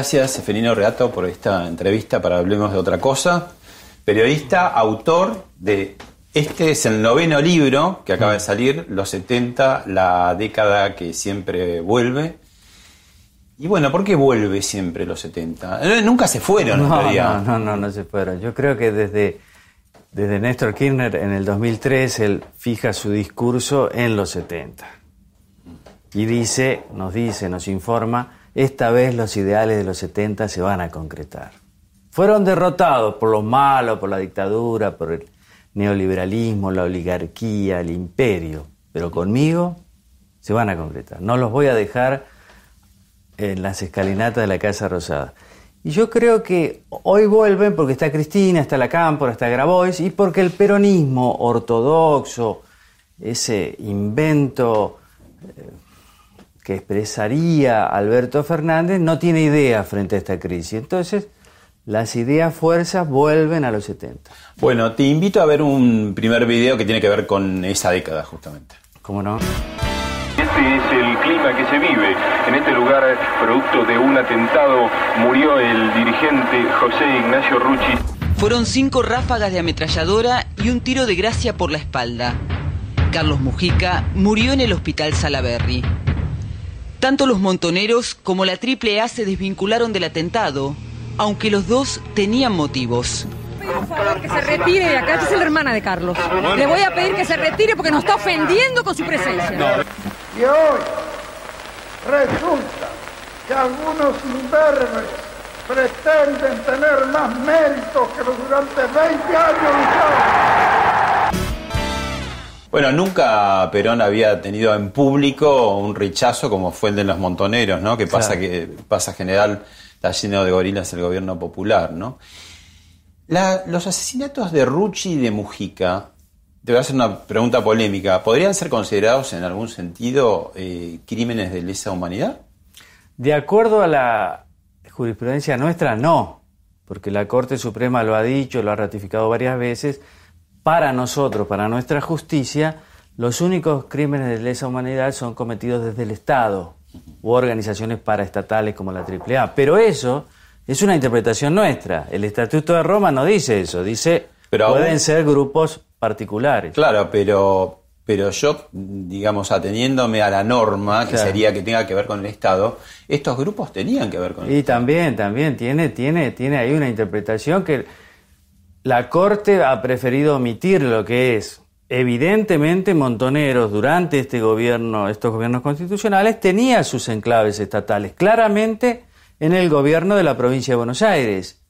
Gracias, Seferino Reato, por esta entrevista para Hablemos de otra cosa. Periodista, autor de este es el noveno libro que acaba de salir, Los 70, la década que siempre vuelve. Y bueno, ¿por qué vuelve siempre los 70? Eh, Nunca se fueron, en No, realidad. no, no, no, no se fueron. Yo creo que desde, desde Néstor Kirchner en el 2003 él fija su discurso en los 70. Y dice, nos dice, nos informa, esta vez los ideales de los 70 se van a concretar. Fueron derrotados por los malos, por la dictadura, por el neoliberalismo, la oligarquía, el imperio, pero conmigo se van a concretar. No los voy a dejar en las escalinatas de la Casa Rosada. Y yo creo que hoy vuelven porque está Cristina, está la Cámpora, está Grabois, y porque el peronismo ortodoxo, ese invento eh, que expresaría Alberto Fernández, no tiene idea frente a esta crisis. Entonces, las ideas fuerzas vuelven a los 70. Bueno, te invito a ver un primer video que tiene que ver con esa década, justamente. ¿Cómo no? Este es el clima que se vive. En este lugar, producto de un atentado, murió el dirigente José Ignacio Rucci. Fueron cinco ráfagas de ametralladora y un tiro de gracia por la espalda. Carlos Mujica murió en el hospital Salaberry. Tanto los montoneros como la AAA se desvincularon del atentado, aunque los dos tenían motivos. Por favor, que se retire de acá. Es la hermana de Carlos. Le voy a pedir que se retire porque nos está ofendiendo con su presencia. Y hoy resulta que algunos imberbes pretenden tener más méritos que los durante 20 años lucharon. Bueno, nunca Perón había tenido en público un rechazo como fue el de los montoneros, ¿no? Que pasa Claro. que pasa general, está lleno de gorilas el gobierno popular, ¿no? La- los asesinatos de Rucci y de Mujica, te voy a hacer una pregunta polémica, ¿podrían ser considerados en algún sentido eh, crímenes de lesa humanidad? De acuerdo a la jurisprudencia nuestra, no, porque la Corte Suprema lo ha dicho, lo ha ratificado varias veces. Para nosotros, para nuestra justicia, los únicos crímenes de lesa humanidad son cometidos desde el Estado u organizaciones paraestatales como la AAA. Pero eso es una interpretación nuestra. El Estatuto de Roma no dice eso, dice Pero aún- pueden ser grupos particulares. Claro, pero, pero yo, digamos, ateniéndome a la norma, que Claro. sería que tenga que ver con el Estado, estos grupos tenían que ver con el Y Estado. también, también tiene, tiene, tiene ahí una interpretación que la Corte ha preferido omitir lo que es. Evidentemente, Montoneros, durante este gobierno, estos gobiernos constitucionales, tenía sus enclaves estatales, claramente en el gobierno de la provincia de Buenos Aires.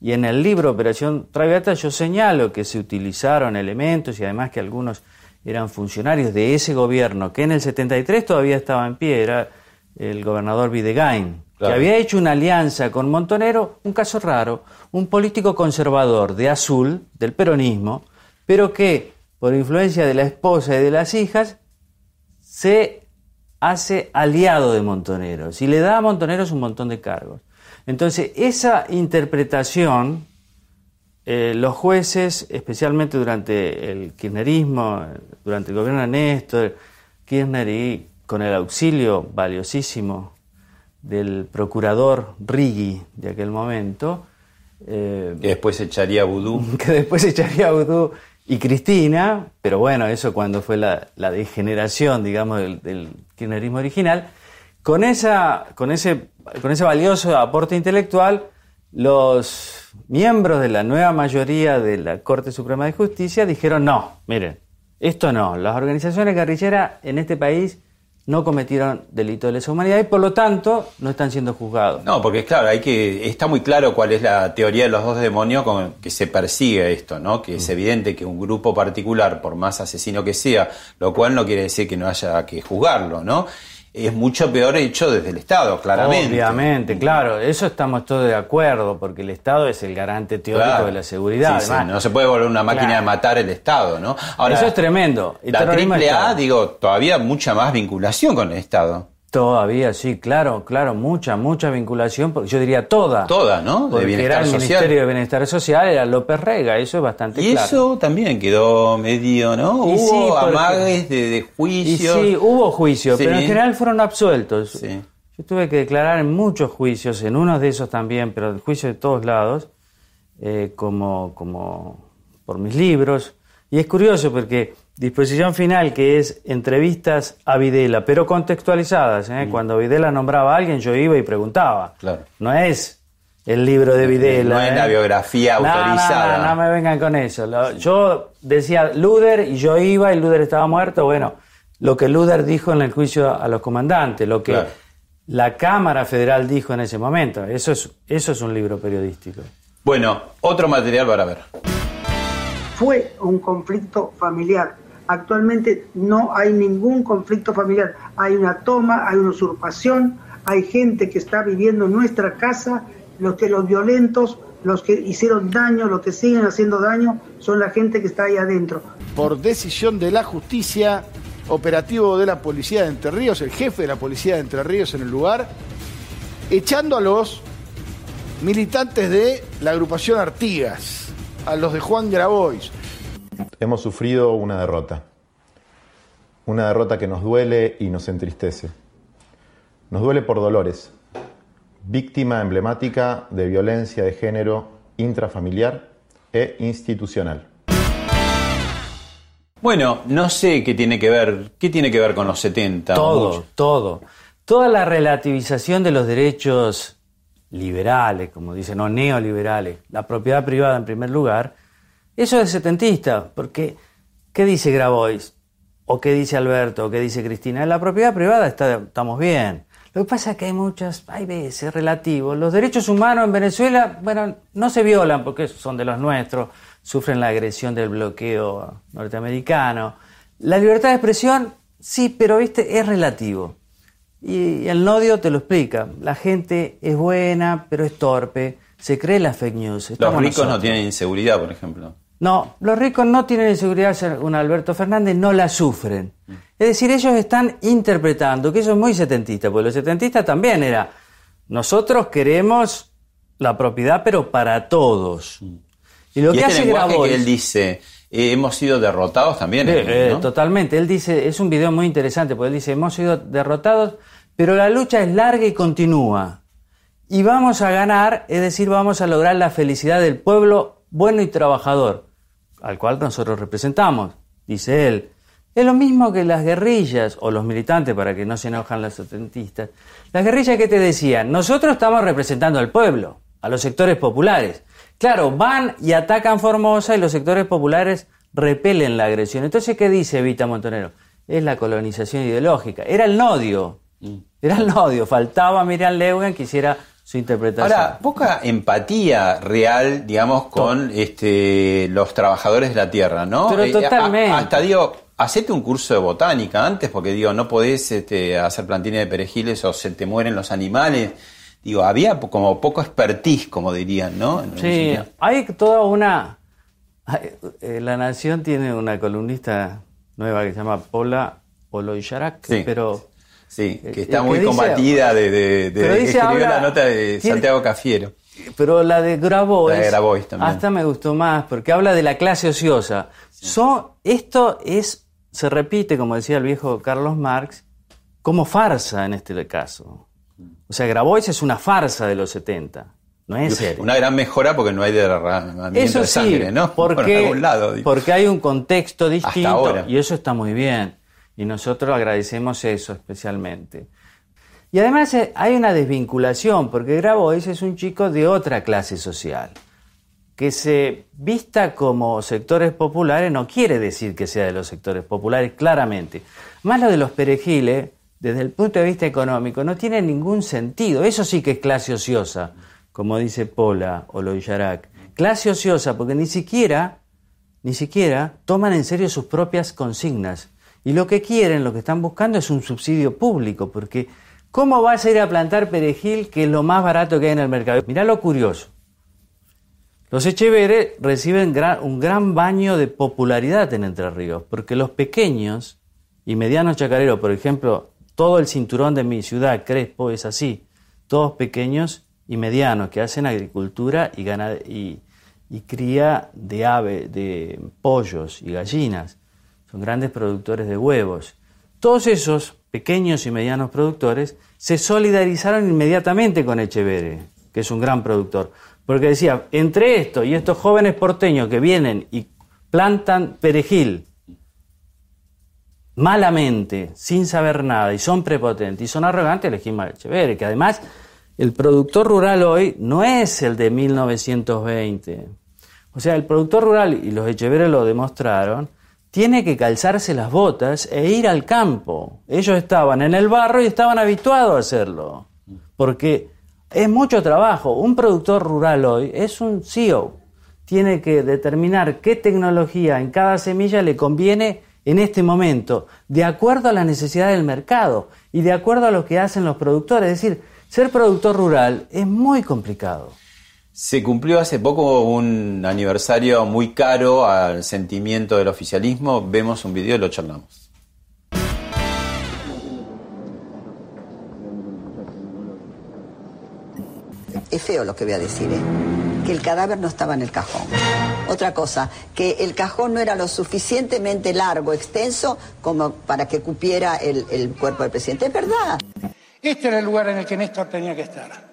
Y en el libro Operación Traviata yo señalo que se utilizaron elementos y además que algunos eran funcionarios de ese gobierno, que en el 73 todavía estaba en pie, era el gobernador Videgain, Claro. que había hecho una alianza con Montonero, un caso raro, un político conservador de azul, del peronismo, pero que por influencia de la esposa y de las hijas se hace aliado de Montoneros y le da a Montoneros un montón de cargos. Entonces, esa interpretación, eh, los jueces, especialmente durante el kirchnerismo, durante el gobierno de Néstor, Kirchner y con el auxilio valiosísimo del procurador Riggi de aquel momento, eh, que después echaría vudú. Que después echaría vudú y Cristina, pero bueno, eso cuando fue la, degeneración, digamos, del, kirchnerismo original, con, esa, con, ese, con ese valioso aporte intelectual, los miembros de la nueva mayoría de la Corte Suprema de Justicia dijeron, no, miren, esto no, las organizaciones guerrilleras en este país no cometieron delito de lesa humanidad y por lo tanto no están siendo juzgados. No, porque claro, hay que está muy claro cuál es la teoría de los dos demonios con que se persigue esto, ¿no? Que es mm. evidente que un grupo particular, por más asesino que sea, lo cual no quiere decir que no haya que juzgarlo, ¿no? Es mucho peor hecho desde el Estado, claramente. Obviamente, claro, eso estamos todos de acuerdo, porque el Estado es el garante teórico de la seguridad. no se puede volver una máquina de matar el Estado, ¿no? Ahora, eso es tremendo. la triple A, digo, todavía mucha más vinculación con el Estado. Todavía, sí, claro, claro, mucha, mucha vinculación, porque yo diría toda. Toda, ¿no? De porque era el Ministerio de Bienestar Social, era López Rega, eso es bastante y claro. Y eso también quedó medio, ¿no? hubo amagues de, juicios. sí, hubo juicios, pero en general fueron absueltos. Yo tuve que declarar en muchos juicios, en unos de esos también, pero juicios de todos lados, eh, como, como por mis libros. Y es curioso porque Disposición final, que es entrevistas a Videla, pero contextualizadas. ¿eh? Mm. Cuando Videla nombraba a alguien, yo iba y preguntaba. Claro. No es el libro de Videla. No es la ¿eh? biografía autorizada. No, no, no, me vengan con eso. yo decía Luder y yo iba y Luder estaba muerto. Bueno, lo que Luder dijo en el juicio a los comandantes, lo que la Cámara Federal dijo en ese momento. Eso es, eso es un libro periodístico. Bueno, otro material para ver. Fue un conflicto familiar Actualmente no hay ningún conflicto familiar. Hay una toma, hay una usurpación, hay gente que está viviendo en nuestra casa, los que los violentos, los que hicieron daño, los que siguen haciendo daño, son la gente que está ahí adentro. Por decisión de la justicia, operativo de la policía de Entre Ríos, el jefe de la policía de Entre Ríos en el lugar, echando a los militantes de la agrupación Artigas, a los de Juan Grabois, hemos sufrido una derrota. Una derrota que nos duele y nos entristece. Nos duele por Dolores, víctima emblemática de violencia de género intrafamiliar e institucional. Bueno, no sé qué tiene que ver, qué tiene que ver con los 70. Todo, todo. Toda la relativización de los derechos liberales, como dicen, o neoliberales, la propiedad privada en primer lugar, eso es setentista, porque ¿qué dice Grabois? ¿O qué dice Alberto? ¿O qué dice Cristina? En la propiedad privada estamos bien. Lo que pasa es que hay muchas, hay veces relativos. Los derechos humanos en Venezuela, bueno, no se violan porque son de los nuestros, sufren la agresión del bloqueo norteamericano. La libertad de expresión, sí, pero viste, es relativo. Y el nodio te lo explica. La gente es buena, pero es torpe. Se cree la fake news. los ricos no tienen inseguridad, por ejemplo. No, los ricos no tienen inseguridad, un Alberto Fernández, no la sufren. Es decir, ellos están interpretando, que eso es muy setentista, porque los setentistas también era, nosotros queremos la propiedad, pero para todos. Y lo que este hace Grabois, que él dice, eh, hemos sido derrotados también. Eh, totalmente, él dice, es un video muy interesante, porque él dice, hemos sido derrotados, pero la lucha es larga y continúa. Y vamos a ganar, es decir, vamos a lograr la felicidad del pueblo bueno y trabajador al cual nosotros representamos, dice él. Es lo mismo que las guerrillas, o los militantes, para que no se enojan los setentistas. Las guerrillas que te decían, nosotros estamos representando al pueblo, a los sectores populares. Claro, van y atacan Formosa y los sectores populares repelen la agresión. Entonces, ¿qué dice Evita Montonero? Es la colonización ideológica. Era el nodio. Mm. Era el nodio. Faltaba Miriam Leugen que hiciera su interpretación. Ahora, poca empatía real, digamos, con este, los trabajadores de la tierra, ¿no? Pero eh, totalmente. hasta digo, hacete un curso de botánica antes, porque digo, no podés este, hacer plantines de perejiles o se te mueren los animales. Digo, había como poco expertise, como dirían, ¿no? sí, hay toda una... Eh, la Nación tiene una columnista nueva que se llama Paula Oloyarak, pero Sí, que está muy combatida de, de, de escribió la nota de Santiago Cafiero. Pero la de Grabois, la de Grabois también. hasta me gustó más, porque habla de la clase ociosa. esto es, se repite, como decía el viejo Carlos Marx, como farsa en este caso. O sea, Grabois es una farsa de los 70. No es serio. Una gran mejora porque no hay derramamiento Eso de sí, sangre, ¿no? Por porque, algún lado. porque hay un contexto distinto y eso está muy bien. Y nosotros agradecemos eso especialmente. Y además eh, hay una desvinculación, porque Grabois es un chico de otra clase social. Que se vista como sectores populares no quiere decir que sea de los sectores populares, claramente. Más lo de los perejiles, desde el punto de vista económico, no tiene ningún sentido. Eso sí que es clase ociosa, como dice Pola o Loillarak. Clase ociosa, porque ni siquiera, ni siquiera toman en serio sus propias consignas. Y lo que quieren, lo que están buscando es un subsidio público, porque ¿cómo vas a ir a plantar perejil que es lo más barato que hay en el mercado? Mirá lo curioso. Los Echeveres reciben un gran baño de popularidad en Entre Ríos, porque los pequeños y medianos chacareros, por ejemplo, todo el cinturón de mi ciudad, Crespo, es así, todos pequeños y medianos que hacen agricultura y, gana- y, y cría de ave, de pollos y gallinas, son grandes productores de huevos. Todos esos pequeños y medianos productores se solidarizaron inmediatamente con Echevere, que es un gran productor, porque decía, entre esto y estos jóvenes porteños que vienen y plantan perejil malamente, sin saber nada, y son prepotentes y son arrogantes, elegimos a Echeverri, que además el productor rural hoy no es el de 1920. O sea, el productor rural, y los Echeverri lo demostraron, tiene que calzarse las botas e ir al campo. Ellos estaban en el barro y estaban habituados a hacerlo, porque es mucho trabajo. Un productor rural hoy es un CEO. Tiene que determinar qué tecnología en cada semilla le conviene en este momento, de acuerdo a la necesidad del mercado y de acuerdo a lo que hacen los productores. Es decir, ser productor rural es muy complicado. Se cumplió hace poco un aniversario muy caro al sentimiento del oficialismo. Vemos un video y lo charlamos. Es feo lo que voy a decir, ¿eh? que el cadáver no estaba en el cajón. Otra cosa, que el cajón no era lo suficientemente largo, extenso, como para que cupiera el, el cuerpo del presidente. Es verdad. Este era el lugar en el que Néstor tenía que estar.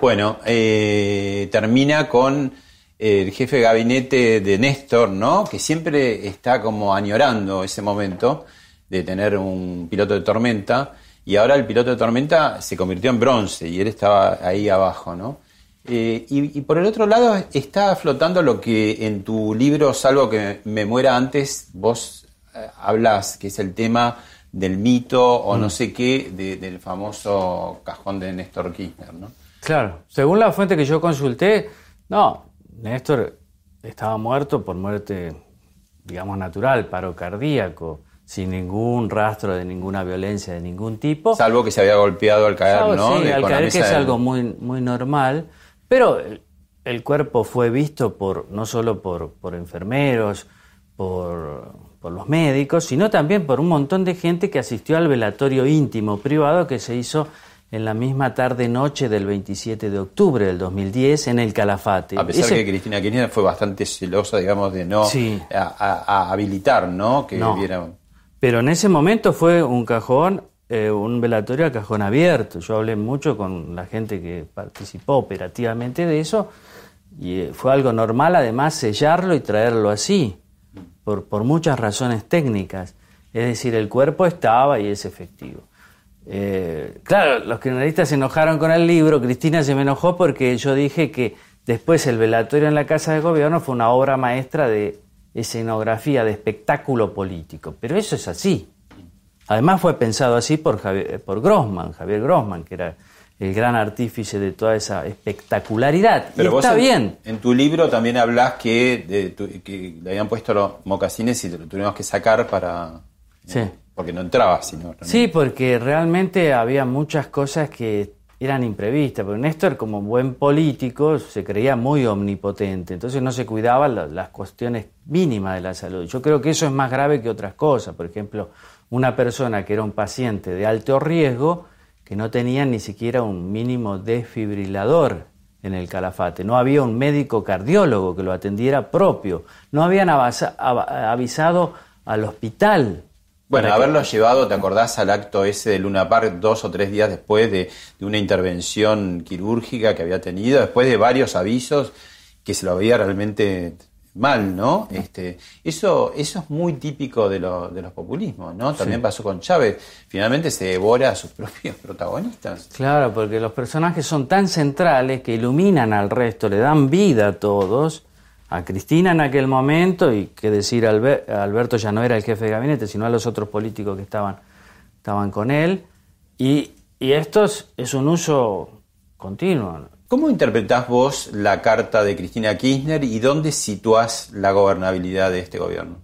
Bueno, eh, termina con el jefe de gabinete de Néstor, ¿no? Que siempre está como añorando ese momento de tener un piloto de tormenta. Y ahora el piloto de tormenta se convirtió en bronce y él estaba ahí abajo, ¿no? Eh, y, y por el otro lado está flotando lo que en tu libro, Salvo que me muera antes, vos eh, hablas, que es el tema del mito o no Mm. sé qué de- del famoso cajón de Néstor Kirchner, ¿no? Claro, según la fuente que yo consulté, no, Néstor estaba muerto por muerte, digamos, natural, paro cardíaco, sin ningún rastro de ninguna violencia de ningún tipo. Salvo que se había golpeado al caer, Salvo, ¿no? sí, De- al caer que es algo muy, muy normal, pero el, el cuerpo fue visto por no solo por, por enfermeros, por, por los médicos, sino también por un montón de gente que asistió al velatorio íntimo privado que se hizo en la misma tarde-noche del 27 de octubre del 2010 en el Calafate. A pesar Ese- que Cristina Kirchner fue bastante celosa, digamos, de no Sí. a, a- a habilitar, ¿no? Que No. Pero en ese momento fue un cajón, eh, un velatorio a cajón abierto. Yo hablé mucho con la gente que participó operativamente de eso y eh, fue algo normal además sellarlo y traerlo así, por, por muchas razones técnicas. Es decir, el cuerpo estaba y es efectivo. Eh, claro, los criminalistas se enojaron con el libro, Cristina se me enojó porque yo dije que después el velatorio en la Casa de Gobierno fue una obra maestra de escenografía, de espectáculo político. Pero eso es así. Además fue pensado así por, Javier, por Grossman, Javier Grossman, que era el gran artífice de toda esa espectacularidad. y Pero vos está en, bien. en tu libro también hablas que, de tu- que le habían puesto los mocasines y te lo tuvimos que sacar para... Sí. Porque no entraba, sino... Sí, porque realmente había muchas cosas que eran imprevistas, porque Néstor como buen político se creía muy omnipotente, entonces no se cuidaba la- las cuestiones mínimas de la salud. Yo creo que eso es más grave que otras cosas, por ejemplo, una persona que era un paciente de alto riesgo, que no tenía ni siquiera un mínimo desfibrilador en el calafate, no había un médico cardiólogo que lo atendiera propio, no habían avisado al hospital Bueno, que- haberlo llevado, ¿te acordás al acto ese de Luna Park dos o tres días después de, de una intervención quirúrgica que había tenido, después de varios avisos que se lo veía realmente mal, ¿no? Este, eso, eso es muy típico de, lo- de los populismos, ¿no? También Sí. pasó con Chávez. Finalmente se devora a sus propios protagonistas. Claro, porque los personajes son tan centrales que iluminan al resto, le dan vida a todos. A Cristina en aquel momento, y que decir, Albe- Alberto ya no era el jefe de gabinete, sino a los otros políticos que estaban, estaban con él. Y, y esto es, es un uso continuo. ¿Cómo interpretás vos la carta de Cristina Kirchner y dónde situás la gobernabilidad de este gobierno?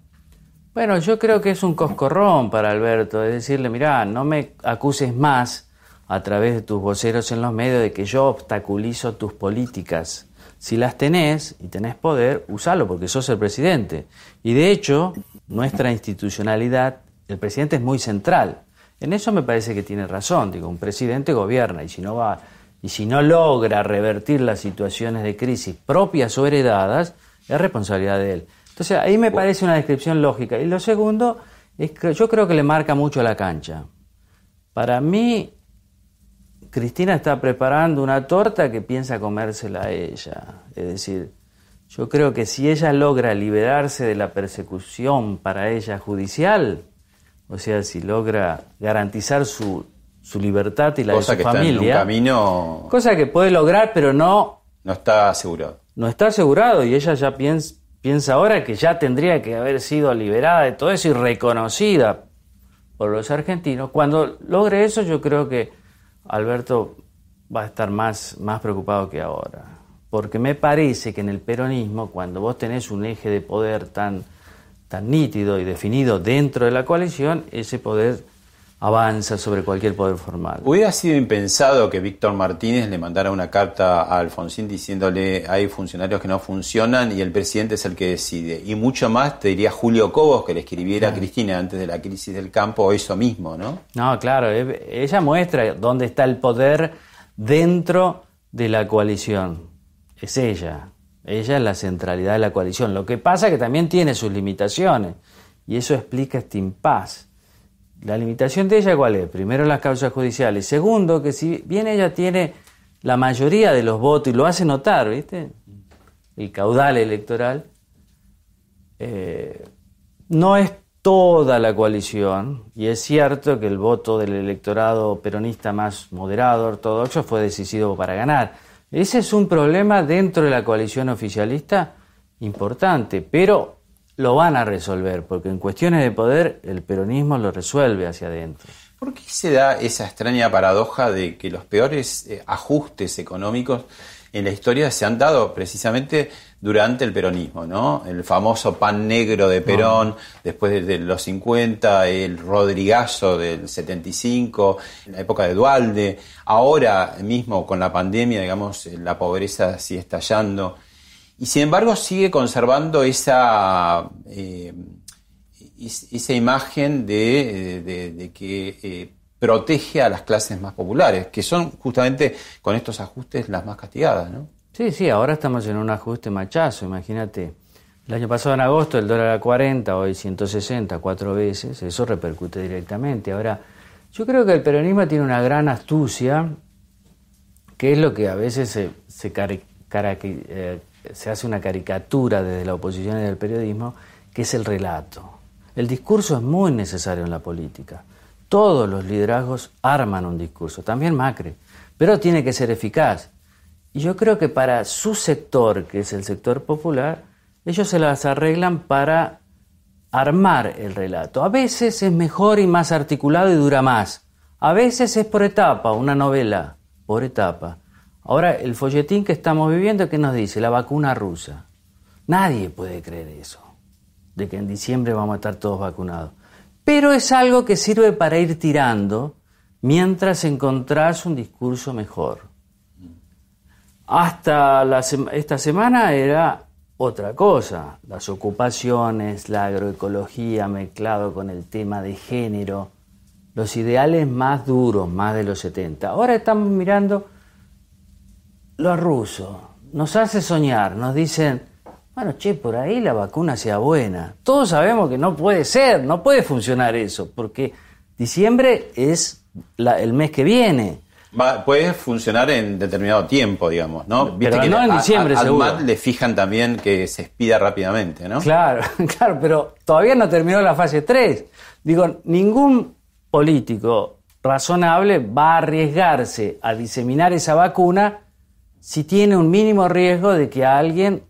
Bueno, yo creo que es un coscorrón para Alberto, es decirle, mirá, no me acuses más a través de tus voceros en los medios de que yo obstaculizo tus políticas. Si las tenés y tenés poder, usalo porque sos el presidente. Y de hecho, nuestra institucionalidad, el presidente es muy central. En eso me parece que tiene razón. Digo, un presidente gobierna y si no va y si no logra revertir las situaciones de crisis propias o heredadas, es responsabilidad de él. Entonces, ahí me parece una descripción lógica. Y lo segundo es que yo creo que le marca mucho la cancha. Para mí, Cristina está preparando una torta que piensa comérsela a ella. Es decir, yo creo que si ella logra liberarse de la persecución para ella judicial, o sea, si logra garantizar su, su libertad y la Cosa de que su está en un familia, camino cosa que puede lograr, pero no, no está asegurado. no está asegurado y ella ya piensa, piensa ahora que ya tendría que haber sido liberada de todo eso y reconocida por los argentinos. Cuando logre eso yo creo que Alberto va a estar más, más preocupado que ahora. Porque me parece que en el peronismo, cuando vos tenés un eje de poder tan, tan nítido y definido dentro de la coalición, ese poder avanza sobre cualquier poder formal. Hubiera sido impensado que Víctor Martínez le mandara una carta a Alfonsín diciéndole hay funcionarios que no funcionan y el presidente es el que decide. Y mucho más te diría Julio Cobos que le escribiera a Cristina antes de la crisis del campo eso mismo, ¿no? No, claro, e- ella muestra dónde está el poder dentro de la coalición. Es ella. Ella es la centralidad de la coalición. Lo que pasa es que también tiene sus limitaciones. Y eso explica este impas. La limitación de ella, ¿cuál es? Primero, las causas judiciales. Segundo, que si bien ella tiene la mayoría de los votos y lo hace notar, ¿viste? El caudal electoral, eh, no es toda la coalición, y es cierto que el voto del electorado peronista más moderado, ortodoxo, fue decisivo para ganar. Ese es un problema dentro de la coalición oficialista importante, pero lo van a resolver, porque en cuestiones de poder el peronismo lo resuelve hacia adentro. ¿Por qué se da esa extraña paradoja de que los peores eh, ajustes económicos en la historia se han dado precisamente durante el peronismo, ¿no? El famoso pan negro de Perón, después de, los 50, el Rodrigazo del 75, en la época de Dualde, ahora mismo con la pandemia, digamos, eh, la pobreza sigue estallando. Y sin embargo sigue conservando esa, eh, esa imagen de, de- de que eh, protege a las clases más populares, que son justamente con estos ajustes las más castigadas, ¿no? Sí, sí, ahora estamos en un ajuste machazo, imagínate. El año pasado en agosto el dólar a 40, hoy 160, cuatro veces, eso repercute directamente. Ahora, yo creo que el peronismo tiene una gran astucia, que es lo que a veces se, se, eh, se hace una caricatura desde la oposición y del periodismo, que es el relato. El discurso es muy necesario en la política. Todos los liderazgos arman un discurso, también Macri, pero tiene que ser eficaz. Y yo creo que para su sector, que es el sector popular, ellos se las arreglan para armar el relato. A veces es mejor y más articulado y dura más. A veces es por etapa, una novela, por etapa. Ahora, el folletín que estamos viviendo, ¿qué nos dice? La vacuna rusa. Nadie puede creer eso, de que en diciembre vamos a estar todos vacunados. Pero es algo que sirve para ir tirando mientras encontrás un discurso mejor. Hasta esta semana era otra cosa, las ocupaciones, la agroecología mezclado con el tema de género, los ideales más duros, más de los 70. Ahora estamos mirando lo ruso, nos hace soñar, nos dicen, Bueno, che, por ahí la vacuna sea buena. Todos sabemos que no puede ser, no puede funcionar eso, porque diciembre es la- el mes que viene. Va- puede funcionar en determinado tiempo, digamos, ¿no? Pero no en a- diciembre, a- al seguro. MAT le fijan también que se expida rápidamente, ¿no? Claro, claro, pero todavía no terminó la fase 3. Digo, ningún político razonable va a arriesgarse a diseminar esa vacuna si tiene un mínimo riesgo de que a alguien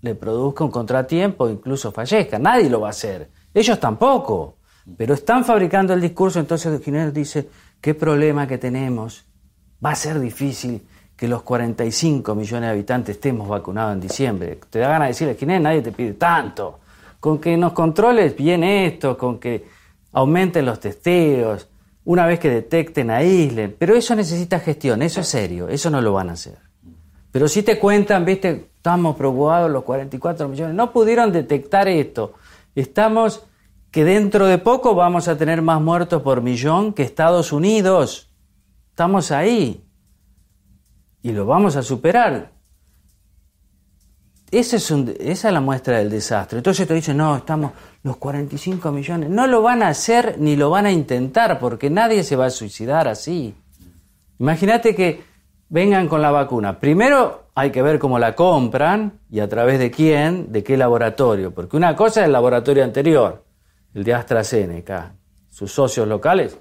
le produzca un contratiempo incluso fallezca. Nadie lo va a hacer. Ellos tampoco. Pero están fabricando el discurso, entonces Kirchner dice, ¿qué problema que tenemos? Va a ser difícil que los 45 millones de habitantes estemos vacunados en diciembre. Te da ganas de decirle, Kirchner, nadie te pide tanto. Con que nos controles bien esto, con que aumenten los testeos, una vez que detecten, aíslen. Pero eso necesita gestión, eso es serio, eso no lo van a hacer. Pero si te cuentan, viste, estamos preocupados los 44 millones, no pudieron detectar esto. Estamos que dentro de poco vamos a tener más muertos por millón que Estados Unidos. Estamos ahí. Y lo vamos a superar. Esa es la muestra del desastre. Entonces te dicen, no, estamos los 45 millones. No lo van a hacer ni lo van a intentar porque nadie se va a suicidar así. Imagínate que vengan con la vacuna. Primero hay que ver cómo la compran y a través de quién, de qué laboratorio. Porque una cosa es el laboratorio anterior, el de AstraZeneca. Sus socios locales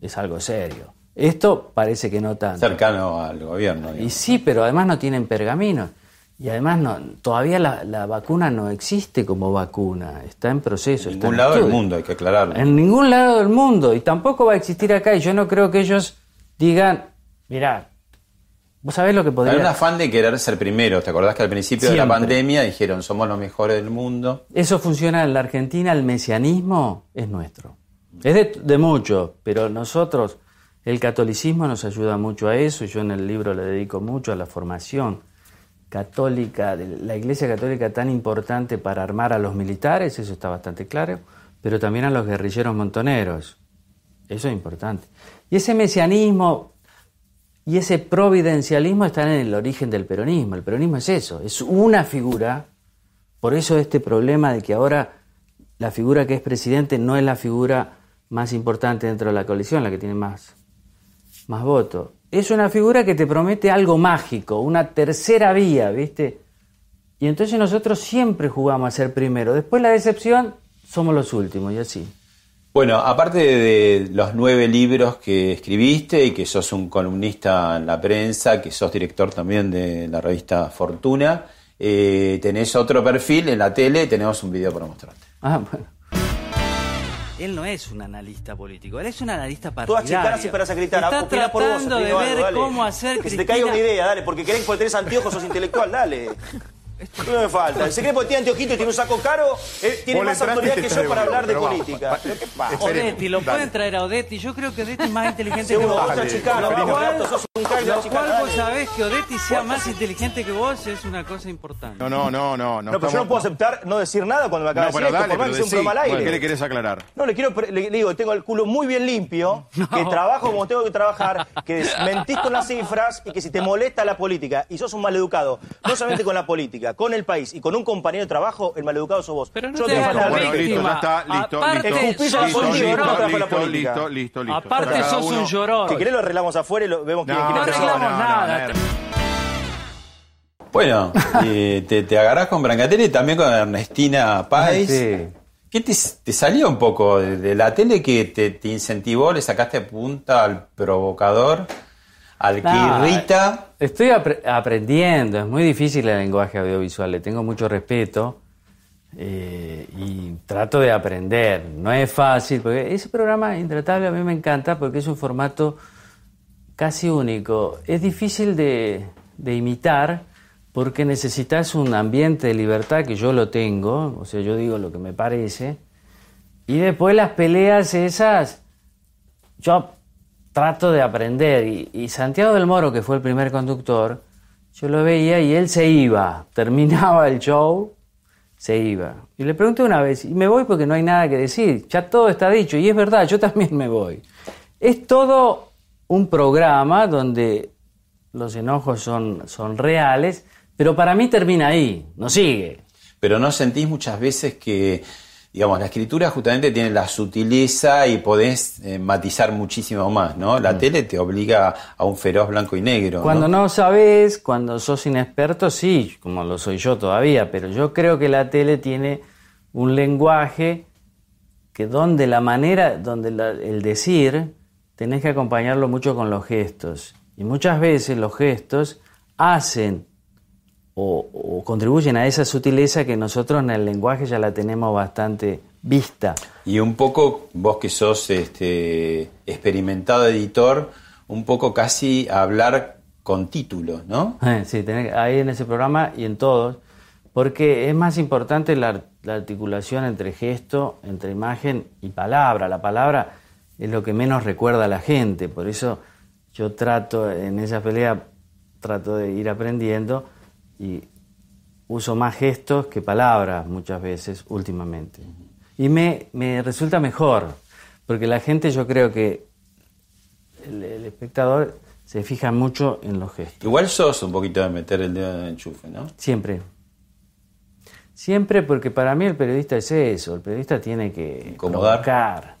es algo serio. Esto parece que no tanto. Cercano al gobierno. Y sí, pero además no tienen pergamino. Y además no, todavía la, la vacuna no existe como vacuna. Está en proceso. En está ningún en lado del mundo, hay que aclararlo. En ningún lado del mundo. Y tampoco va a existir acá. Y yo no creo que ellos digan, mirá, vos sabés lo que Hay podría... un afán de querer ser primero. ¿Te acordás que al principio de la pandemia dijeron somos los mejores del mundo? Eso funciona en la Argentina, el mesianismo es nuestro. Es de, de mucho, pero nosotros, el catolicismo nos ayuda mucho a eso, y yo en el libro le dedico mucho a la formación católica, de la Iglesia Católica tan importante para armar a los militares, eso está bastante claro, pero también a los guerrilleros montoneros, eso es importante. Y ese mesianismo y ese providencialismo están en el origen del peronismo, el peronismo es eso, es una figura por eso este problema de que ahora la figura que es presidente no es la figura más importante dentro de la coalición, la que tiene más, más votos. Es una figura que te promete algo mágico, una tercera vía, ¿viste? Y entonces nosotros siempre jugamos a ser primero. Después la decepción, somos los últimos y así. Bueno, aparte de los nueve libros que escribiste y que sos un columnista en la prensa, que sos director también de la revista Fortuna, eh, tenés otro perfil en la tele, tenemos un video para mostrarte. Ah, bueno. Él no es un analista político, él es un analista Todas partidario. chicanas y para gritar. Está Opina por vos, tratando de algo, ver dale. cómo hacer Que se te Cristina- caiga una idea, dale, porque querés que tenés anteojos sos intelectual, dale. No me falta. Se cree porque tiene anteojito y tiene un saco caro, eh, tiene Vos más autoridad que yo para hablar de política. va- ¿Pero qué pasa? Odetti, lo pueden traer a Odetti. Yo creo que Odetti es más inteligente Seguro, que vos. otra chicana, Lo vamos, cual- Renato, sos un caño, Lo cual vos sabés que Odetti sea más inteligente que vos es una cosa importante. No, no, no, no. No, pero yo no puedo aceptar no decir nada cuando me acaba No, de pero decir esto, dale, por pero un decí, al ¿qué le querés aclarar? No, le quiero, le digo, tengo el culo muy bien limpio, que trabajo como tengo que trabajar, que mentís con las cifras y que si te molesta la política y sos un maleducado, no solamente con la política, con el país y con un compañero de trabajo, el maleducado sos vos. Pero no Yo te falta la Bueno, listo, ya está, listo, Aparte, listo. Escupís a la Listo, política, listo, no te la listo, política. listo, listo, listo. Aparte sos uno- un llorón. Si querés lo arreglamos afuera y lo vemos quién No, quién No es arreglamos nada. no, Bueno, eh, te, te agarrás con Brancatelli y también con Ernestina Páez. Sí. ¿Qué te, te salió un poco de, de la tele que te, te incentivó, le sacaste punta al provocador, al que irrita? Estoy apre- aprendiendo, es muy difícil el lenguaje audiovisual, le tengo mucho respeto eh, y trato de aprender. No es fácil, porque ese programa Intratable a mí me encanta porque es un formato casi único. Es difícil de, imitar porque necesitas un ambiente de libertad que yo lo tengo, o sea, yo digo lo que me parece, y después las peleas esas, trato de aprender. Y, Santiago del Moro, que fue el primer conductor, yo lo veía y él se iba, terminaba el show, se iba. Y le pregunté una vez, y me voy porque no hay nada que decir, ya todo está dicho, y es verdad, yo también me voy. Es todo un programa donde los enojos son, son reales, Pero para mí termina ahí, no sigue. Pero no sentís muchas veces que, digamos, la escritura justamente tiene la sutileza y podés eh, matizar muchísimo más, ¿no? La tele te obliga a un feroz blanco y negro. Mm. Cuando ¿no? no sabes, cuando sos inexperto, sí, como lo soy yo todavía, pero yo creo que la tele tiene un lenguaje que donde la manera, donde la- el decir, tenés que acompañarlo mucho con los gestos. Y muchas veces los gestos hacen o, o contribuyen a esa sutileza que nosotros en el lenguaje ya la tenemos bastante vista. Y un poco, vos que sos este, experimentado editor, un poco casi hablar con títulos, ¿no? Eh, Sí, tenés- ahí en ese programa y en todos, porque es más importante la, la articulación entre gesto, entre imagen y palabra. La palabra es lo que menos recuerda a la gente, por eso yo trato, en esa pelea, trato de ir aprendiendo y uso más gestos que palabras muchas veces últimamente. Y me, me resulta mejor, porque la gente yo creo que el, el espectador se fija mucho en los gestos. Igual sos un poquito de meter el dedo en el enchufe, ¿no? Siempre. Siempre porque para mí el periodista es eso, el periodista tiene que Incomodar. provocar.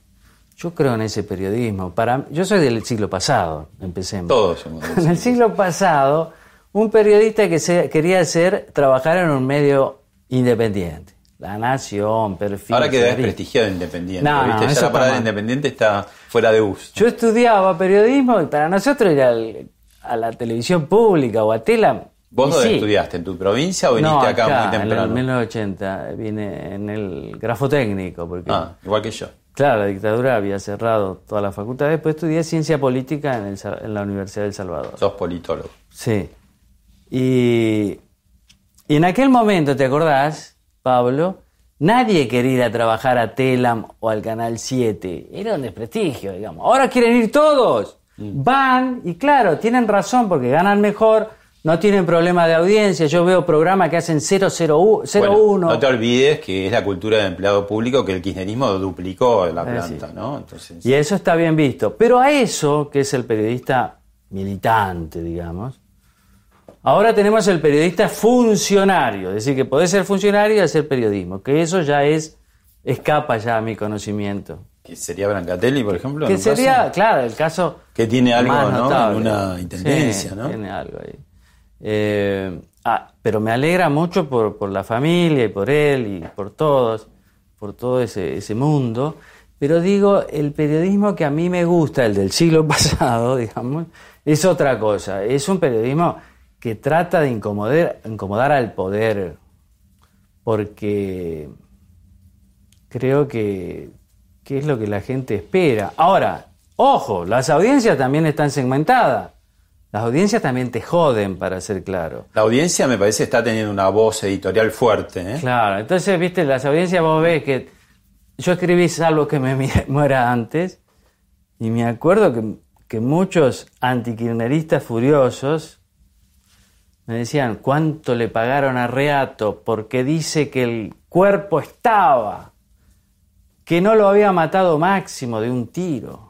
Yo creo en ese periodismo. Para, yo soy del siglo pasado, empecemos. Todos somos del En el siglo pasado, un periodista que se, quería hacer, trabajar en un medio independiente. La Nación, Perfil. Ahora queda desprestigiado Independiente, No, ¿viste? no, ya la parada de. Independiente está fuera de uso. Yo estudiaba periodismo y para nosotros ir al- a la televisión pública o a Tela. ¿Vos dónde sí. estudiaste? ¿En tu provincia o viniste No, acá, muy En temprano? el 1980 vine en el grafotécnico, porque Ah, igual que yo. claro, la dictadura había cerrado toda la facultad. Después estudié ciencia política en, el en la Universidad del Salvador. Sos politólogo. Sí. Y, y en aquel momento, ¿te acordás, Pablo? Nadie quería ir a trabajar a Telam o al Canal 7. Era un desprestigio, digamos. Ahora quieren ir todos. Van y claro, tienen razón porque ganan mejor, no tienen problema de audiencia. Yo veo programas que hacen 001. Bueno, no te olvides que es la cultura del empleado público que el kirchnerismo duplicó en la Eh, planta, ¿no? Entonces, Y eso está bien visto. Pero a eso, que es el periodista militante, digamos, ahora tenemos el periodista funcionario. Es decir, que podés ser funcionario y hacer periodismo. Que eso ya es, escapa ya a mi conocimiento. que sería Brancatelli, por ejemplo. Que caso, sería, claro, el caso. que tiene algo, más ¿no? Una intendencia, Sí, ¿no? Tiene algo ahí. Eh, ah, pero me alegra mucho por, por la familia y por él y por todos, por todo ese, ese mundo. Pero digo, el periodismo que a mí me gusta, el del siglo pasado, digamos, es otra cosa. Es un periodismo que trata de incomodar, incomodar al poder, porque creo que, que es lo que la gente espera. Ahora, ojo, las audiencias también están segmentadas. Las audiencias también te joden, para ser claro. La audiencia me parece está teniendo una voz editorial fuerte, ¿eh? Claro, entonces, viste, las audiencias vos ves que yo escribí Salvo que me muera antes y me acuerdo que, que muchos antikirchneristas furiosos me decían cuánto le pagaron a Reato porque dice que el cuerpo estaba, que no lo había matado Máximo de un tiro.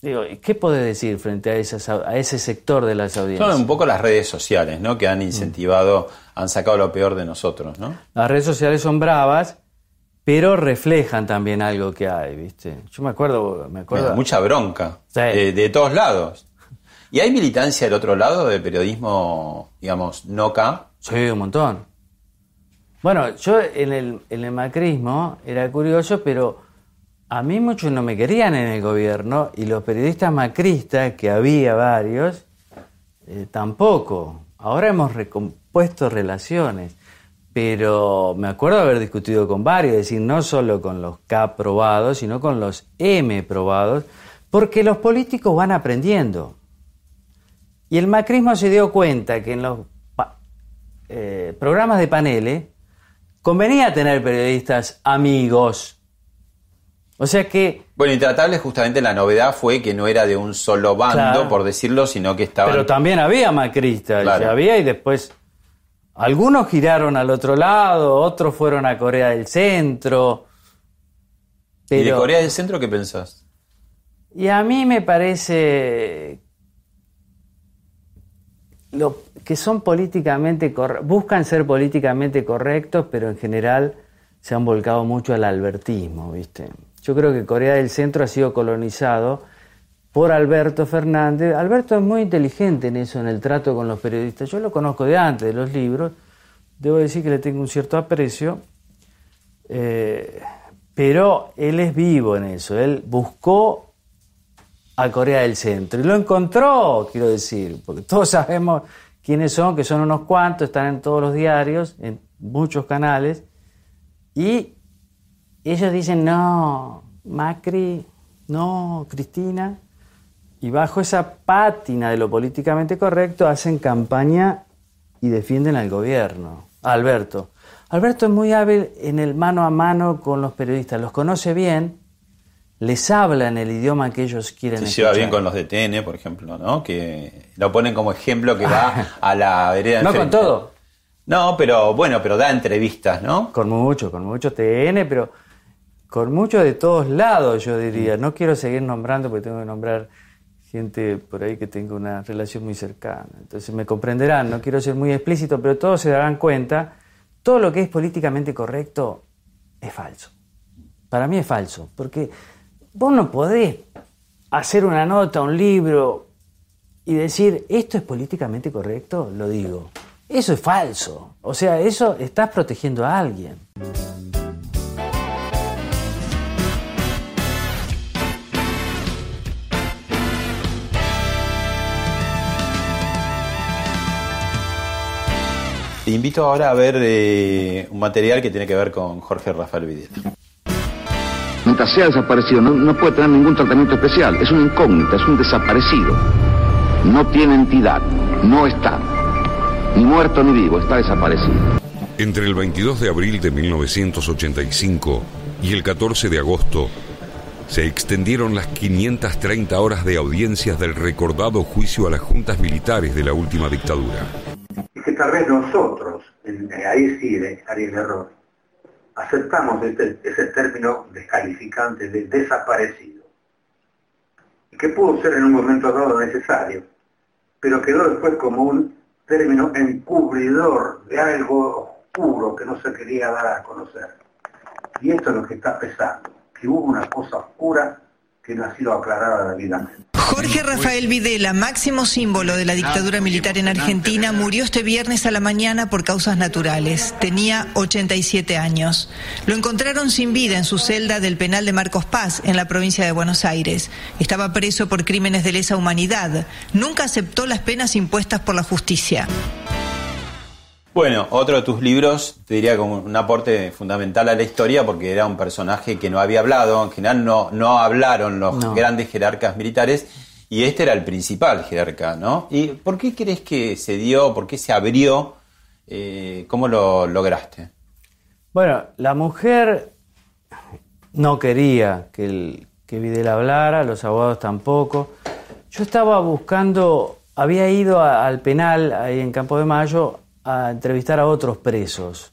Digo, ¿y ¿qué podés decir frente a, esas, a ese sector de las audiencias? Son un poco las redes sociales, ¿no? Que han incentivado, han sacado lo peor de nosotros, ¿no? Las redes sociales son bravas, pero reflejan también algo que hay, ¿viste? Yo me acuerdo, me acuerdo. mucha bronca. Sí. De, de todos lados. ¿Y hay militancia del otro lado de periodismo, digamos, no K? Sí, un montón. Bueno, yo en el, macrismo era curioso, pero a mí muchos no me querían en el gobierno y los periodistas macristas, que había varios, eh, tampoco. Ahora hemos recompuesto relaciones, pero me acuerdo haber discutido con varios, es decir, no solo con los K probados, sino con los M probados, porque los políticos van aprendiendo. Y el macrismo se dio cuenta que en los eh, programas de paneles convenía tener periodistas amigos. O sea que Bueno, Intratable justamente la novedad fue que no era de un solo bando, Claro. por decirlo, sino que estaban... Pero también había macristas, Claro. había y después algunos giraron al otro lado, otros fueron a Corea del Centro. ¿Y de Corea del Centro qué pensás? y a mí me parece que son políticamente corre- buscan ser políticamente correctos, pero en general se han volcado mucho al albertismo, ¿viste? Yo creo que Corea del Centro ha sido colonizado por Alberto Fernández. Alberto es muy inteligente en eso, en el trato con los periodistas. Yo lo conozco de antes, de los libros. Debo decir que le tengo un cierto aprecio. Eh, pero él es vivo en eso. Él buscó a Corea del Centro y lo encontró, quiero decir, porque todos sabemos quiénes son, que son unos cuantos, están en todos los diarios, en muchos canales, y ellos dicen, no, Macri, no, Cristina, y bajo esa pátina de lo políticamente correcto hacen campaña y defienden al gobierno, a Alberto. Alberto es muy hábil en el mano a mano con los periodistas, los conoce bien, les habla en el idioma que ellos quieren Se escuchar. lleva bien con los de TN, por ejemplo, ¿no? Que lo ponen como ejemplo que va a la vereda No con todo. No, pero bueno, pero da entrevistas, ¿no? Con mucho, con mucho TN, pero con mucho de todos lados, yo diría. No quiero seguir nombrando porque tengo que nombrar gente por ahí que tenga una relación muy cercana. Entonces me comprenderán, no quiero ser muy explícito, pero todos se darán cuenta, todo lo que es políticamente correcto es falso. Para mí es falso, porque vos no podés hacer una nota, un libro y decir, esto es políticamente correcto, lo digo. Eso es falso. O sea, eso estás protegiendo a alguien. Te invito ahora a ver eh, un material que tiene que ver con Jorge Rafael Videla. Mientras sea desaparecido, no, no puede tener ningún tratamiento especial. Es una incógnita, es un desaparecido. No tiene entidad, no está. Ni muerto ni vivo, está desaparecido. Entre el 22 de abril de 1985 y el 14 de agosto, se extendieron las 530 horas de audiencias del recordado juicio a las juntas militares de la última dictadura. y que tal vez nosotros, en- eh, ahí sí eh, haría el error, aceptamos este- ese término descalificante de desaparecido, que pudo ser en un momento dado necesario, pero quedó después como un término encubridor de algo oscuro que no se quería dar a conocer. Y esto es lo que está pesando, que hubo una cosa oscura que no ha sido aclarada debidamente. Jorge Rafael Videla, máximo símbolo de la dictadura militar en Argentina, murió este viernes a la mañana por causas naturales. Tenía 87 años. Lo encontraron sin vida en su celda del penal de Marcos Paz, en la provincia de Buenos Aires. Estaba preso por crímenes de lesa humanidad. Nunca aceptó las penas impuestas por la justicia. Bueno, otro de tus libros, te diría como un aporte fundamental a la historia porque era un personaje que no había hablado, en general no, no hablaron los No. grandes jerarcas militares y este era el principal jerarca, ¿no? ¿Y por qué crees que se dio, por qué se abrió, eh, cómo lo lograste? Bueno, la mujer no quería que, el, que Videla hablara, los abogados tampoco. Yo estaba buscando, había ido a- al penal ahí en Campo de Mayo a entrevistar a otros presos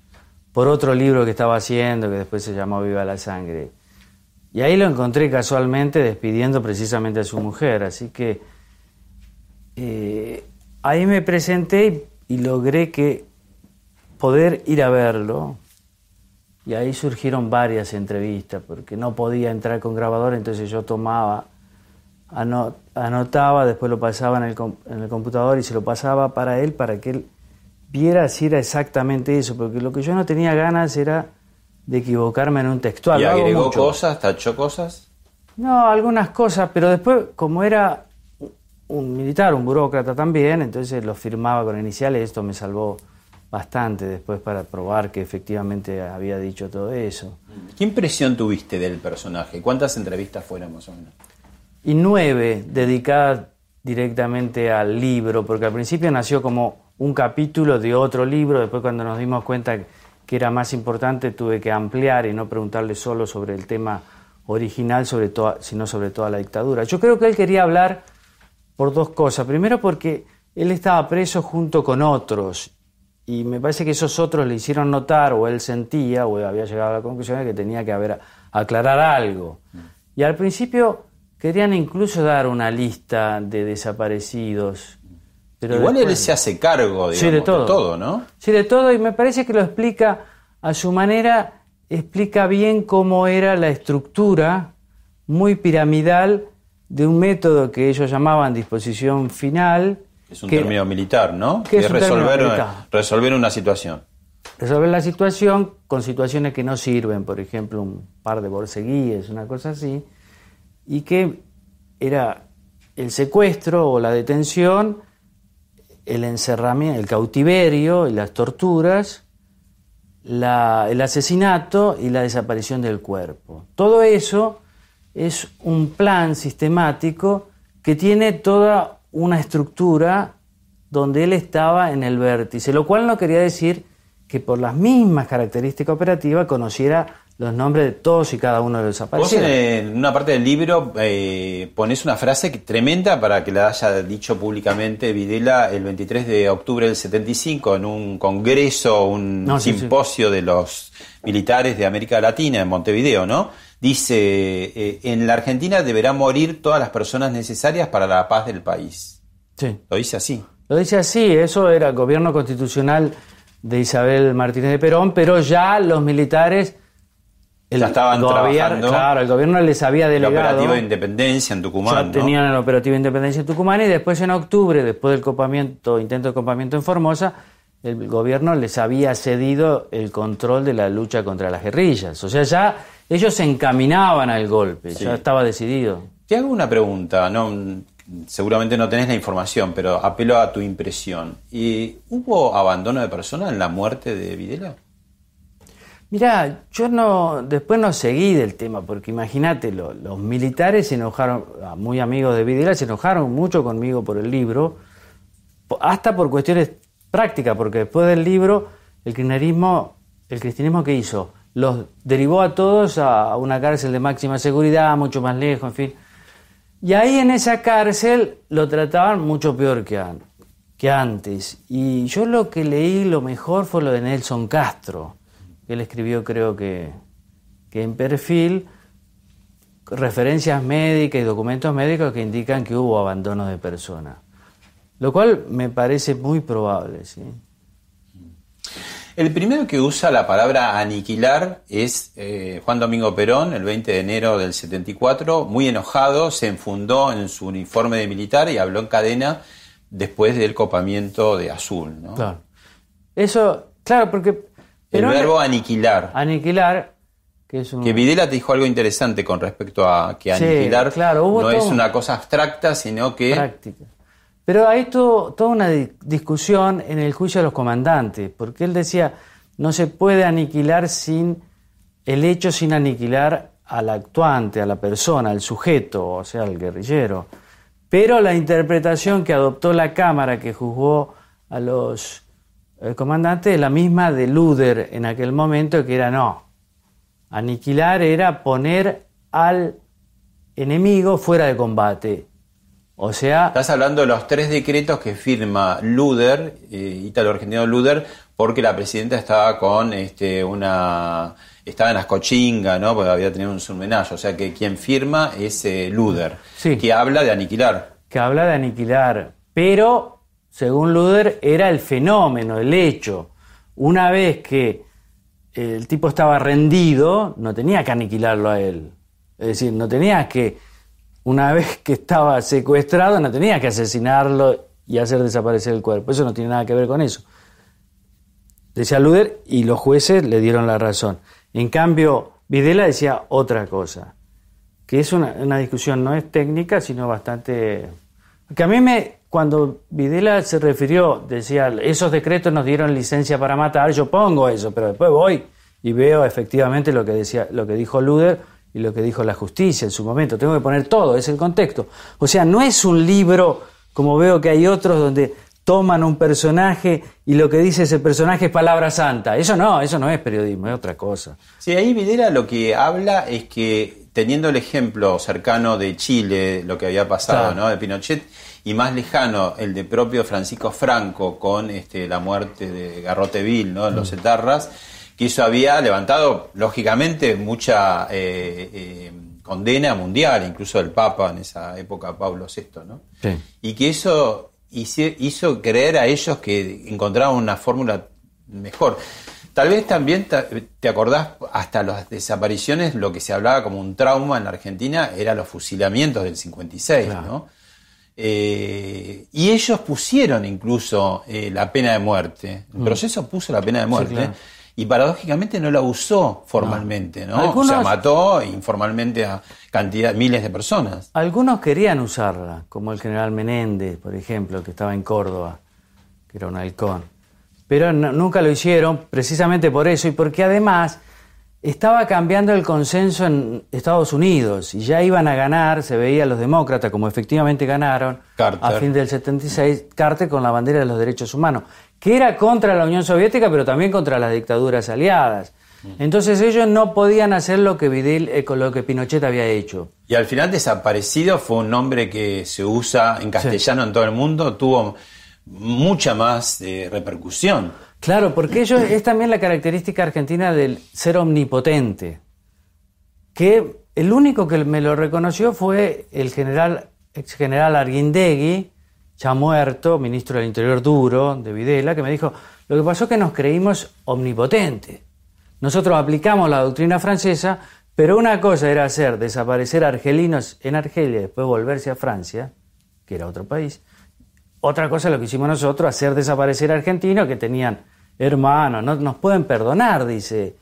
por otro libro que estaba haciendo que después se llamó Viva la Sangre. Y ahí lo encontré casualmente despidiendo precisamente a su mujer, así que eh, ahí me presenté y, logré que poder ir a verlo. Y ahí surgieron varias entrevistas, porque no podía entrar con grabador, entonces yo tomaba, ano- anotaba, después lo pasaba en el, en el computador y se lo pasaba para él, para que él viera si era exactamente eso, porque lo que yo no tenía ganas era de equivocarme en un textual. ¿Y lo agregó mucho. cosas, tachó cosas? No, algunas cosas, pero después, como era un militar, un burócrata también, entonces lo firmaba con iniciales, esto me salvó bastante después para probar que efectivamente había dicho todo eso. ¿Qué impresión tuviste del personaje? ¿Cuántas entrevistas fueron más o menos? Y nueve dedicadas directamente al libro, porque al principio nació como un capítulo de otro libro, después cuando nos dimos cuenta que era más importante tuve que ampliar y no preguntarle solo sobre el tema original, sobre toda, sino sobre toda la dictadura. Yo creo que él quería hablar por dos cosas. Primero porque él estaba preso junto con otros y me parece que esos otros le hicieron notar o él sentía o había llegado a la conclusión de que tenía que haber aclarar algo. Y al principio querían incluso dar una lista de desaparecidos Pero Igual él se hace cargo, digamos, Sí, de todo. ¿no? Sí, de todo, y me parece que lo explica a su manera, explica bien cómo era la estructura muy piramidal de un método que ellos llamaban disposición final. Es un que término militar, ¿no? que es resolver, resolver una situación. resolver la situación con situaciones que no sirven, por ejemplo, un par de borceguíes, una cosa así, y que era el secuestro o la detención, el encerramiento, el cautiverio y las torturas, el asesinato y la desaparición del cuerpo. Todo eso es un plan sistemático que tiene toda una estructura donde él estaba en el vértice, lo cual no quería decir que por las mismas características operativas conociera los nombres de todos y cada uno de los Vos desaparecidos. en, en una parte del libro eh, pones una frase que- tremenda para que la haya dicho públicamente Videla el 23 de octubre del 75 en un congreso, un No, sí, sí. simposio de los militares de América Latina en Montevideo, ¿no? Dice, eh, en la Argentina deberán morir todas las personas necesarias para la paz del país. Sí. Lo dice así. Lo dice así, eso era el gobierno constitucional de Isabel Martínez de Perón, pero ya los militares el Ya estaban gobierno- trabajando. Claro, el gobierno les había La delegado. operativa de Independencia en Tucumán, ya ¿no? tenían el operativo Independencia en Tucumán y después en octubre, después del copamiento, intento de copamiento en Formosa, el gobierno les había cedido el control de la lucha contra las guerrillas. O sea, ya ellos se encaminaban al golpe, Sí. ya estaba decidido. Te hago una pregunta, no, seguramente no tenés la información, pero apelo a tu impresión. ¿Y ¿Hubo abandono de personas en la muerte de Videla? Mirá, yo no, después no seguí del tema, porque imagínate, lo- los militares se enojaron, ah, muy amigos de Videla, se enojaron mucho conmigo por el libro, hasta por cuestiones prácticas, porque después del libro, el kirchnerismo, el cristianismo que hizo, los derivó a todos a una cárcel de máxima seguridad, mucho más lejos, en fin. Y ahí en esa cárcel lo trataban mucho peor que antes. Y yo lo que leí, lo mejor fue lo de Nelson Castro. Él escribió, creo que, que en perfil, referencias médicas y documentos médicos que indican que hubo abandono de personas. Lo cual me parece muy probable, ¿sí? El primero que usa la palabra aniquilar es eh, Juan Domingo Perón, el 20 de enero del 74, muy enojado, se enfundó en su uniforme de militar y habló en cadena después del copamiento de Azul. ¿no? Claro. Eso, claro, porque... El verbo aniquilar. Aniquilar, que es un... Que Videla te dijo algo interesante con respecto a que Sí, aniquilar claro, no es un- una cosa abstracta, sino que práctica. Pero hay to- toda una di- discusión en el juicio de los comandantes, porque él decía, no se puede aniquilar sin el hecho sin aniquilar al actuante, a la persona, al sujeto, o sea, al guerrillero. Pero la interpretación que adoptó la Cámara que juzgó a los eh, comandantes es la misma de Luder en aquel momento, que era no. Aniquilar era poner al enemigo fuera de combate. O sea, Estás hablando de los tres decretos que firma Luder, eh, ítalo-argentino Luder, porque la presidenta estaba con este, una. estaba en las cochingas, ¿no? Porque había tenido un surmenaje. O sea que quien firma es eh, Luder, que habla de aniquilar. que habla de aniquilar, pero según Luder era el fenómeno, el hecho. Una vez que el tipo estaba rendido, no tenía que aniquilarlo a él. Es decir, no tenía que, una vez que estaba secuestrado, no tenía que asesinarlo y hacer desaparecer el cuerpo. Eso no tiene nada que ver con eso. Decía Luder y los jueces le dieron la razón. En cambio, Videla decía otra cosa, que es una, una discusión no es técnica, sino bastante... Que a mí me, cuando Videla se refirió, decía, esos decretos nos dieron licencia para matar, yo pongo eso, pero después voy y veo efectivamente lo que, decía, lo que dijo Luder y lo que dijo la justicia en su momento. Tengo que poner todo, es el contexto. O sea, no es un libro, como veo que hay otros, donde toman un personaje y lo que dice ese personaje es palabra santa. Eso no, eso no es periodismo, es otra cosa. Sí, ahí Videla lo que habla es que teniendo el ejemplo cercano de Chile, lo que había pasado, Claro. ¿no? De Pinochet, y más lejano el de propio Francisco Franco con este, la muerte de Garroteville, ¿no? En los Mm. etarras, que eso había levantado, lógicamente, mucha eh, eh, condena mundial, incluso del Papa en esa época, Pablo VI, ¿no? Sí. Y que eso hizo creer a ellos que encontraban una fórmula mejor. Tal vez también ta- te acordás, hasta las desapariciones, lo que se hablaba como un trauma en la Argentina era los fusilamientos del 56, ¿no? Eh, y ellos pusieron incluso eh, la pena de muerte. El Mm. proceso puso la pena de muerte. claro. Y paradójicamente no la usó formalmente, ¿no? Algunos- O sea, mató informalmente a cantidad, miles de personas. Algunos querían usarla, como el general Menéndez, por ejemplo, que estaba en Córdoba, que era un halcón. Pero no- nunca lo hicieron, precisamente por eso, y porque además estaba cambiando el consenso en Estados Unidos, y ya iban a ganar, se veía los demócratas, como efectivamente ganaron, Carter. a fin del 76, Carter con la bandera de los derechos humanos, que era contra la Unión Soviética, pero también contra las dictaduras aliadas. Entonces ellos no podían hacer lo que Vidal, eh, con lo que Pinochet había hecho. Y al final desaparecido fue un nombre que se usa en castellano en todo el mundo, tuvo mucha más eh, repercusión. Claro, porque ellos es también la característica argentina del ser omnipotente. Que el único que me lo reconoció fue el general, ex general Arguindegui, ya muerto, ministro del Interior duro de Videla, que me dijo, lo que pasó es que nos creímos omnipotentes. Nosotros aplicamos la doctrina francesa, pero una cosa era hacer desaparecer argelinos en Argelia y después volverse a Francia, que era otro país, otra cosa es lo que hicimos nosotros, hacer desaparecer argentinos que tenían hermanos. No nos pueden perdonar, dice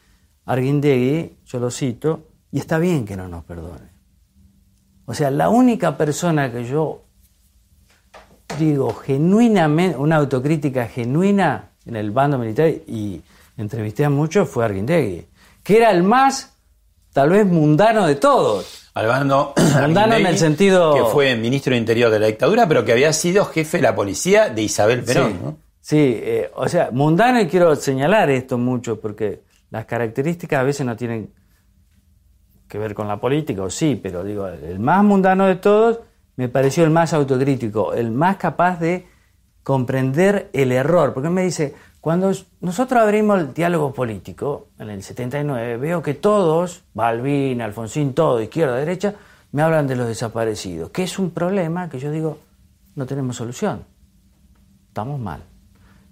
Arguindegui, yo lo cito, y está bien que no nos perdone. O sea, la única persona que yo digo genuinamente, una autocrítica genuina en el bando militar, y entrevisté a muchos, fue Arguindegui, que era el más, tal vez, mundano de todos. Albano Mundano en el sentido... que fue ministro de Interior de la dictadura, pero que había sido jefe de la policía de Isabel Perón. Sí, ¿no? sí, eh, o sea, mundano y quiero señalar esto mucho porque las características a veces no tienen que ver con la política, o sí, pero digo, el más mundano de todos me pareció el más autocrítico, el más capaz de comprender el error, porque él me dice, cuando nosotros abrimos el diálogo político en el 79, veo que todos, Balbín, Alfonsín, todo, izquierda, derecha, me hablan de los desaparecidos, que es un problema que yo digo, no tenemos solución estamos mal.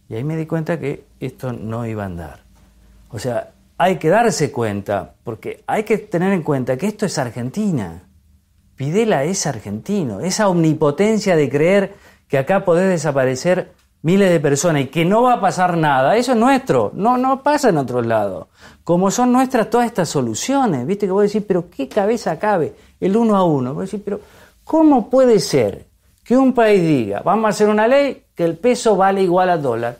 Y ahí me di cuenta que esto no iba a andar. O sea, hay que darse cuenta, porque hay que tener en cuenta que esto es Argentina. Videla es argentino. Esa omnipotencia de creer que acá podés desaparecer miles de personas y que no va a pasar nada, eso es nuestro, no, no pasa en otros lados. Como son nuestras todas estas soluciones, viste que vos decís, pero ¿qué cabeza cabe el uno a uno? Vos decís, pero ¿cómo puede ser que un país diga, vamos a hacer una ley que el peso vale igual al dólar?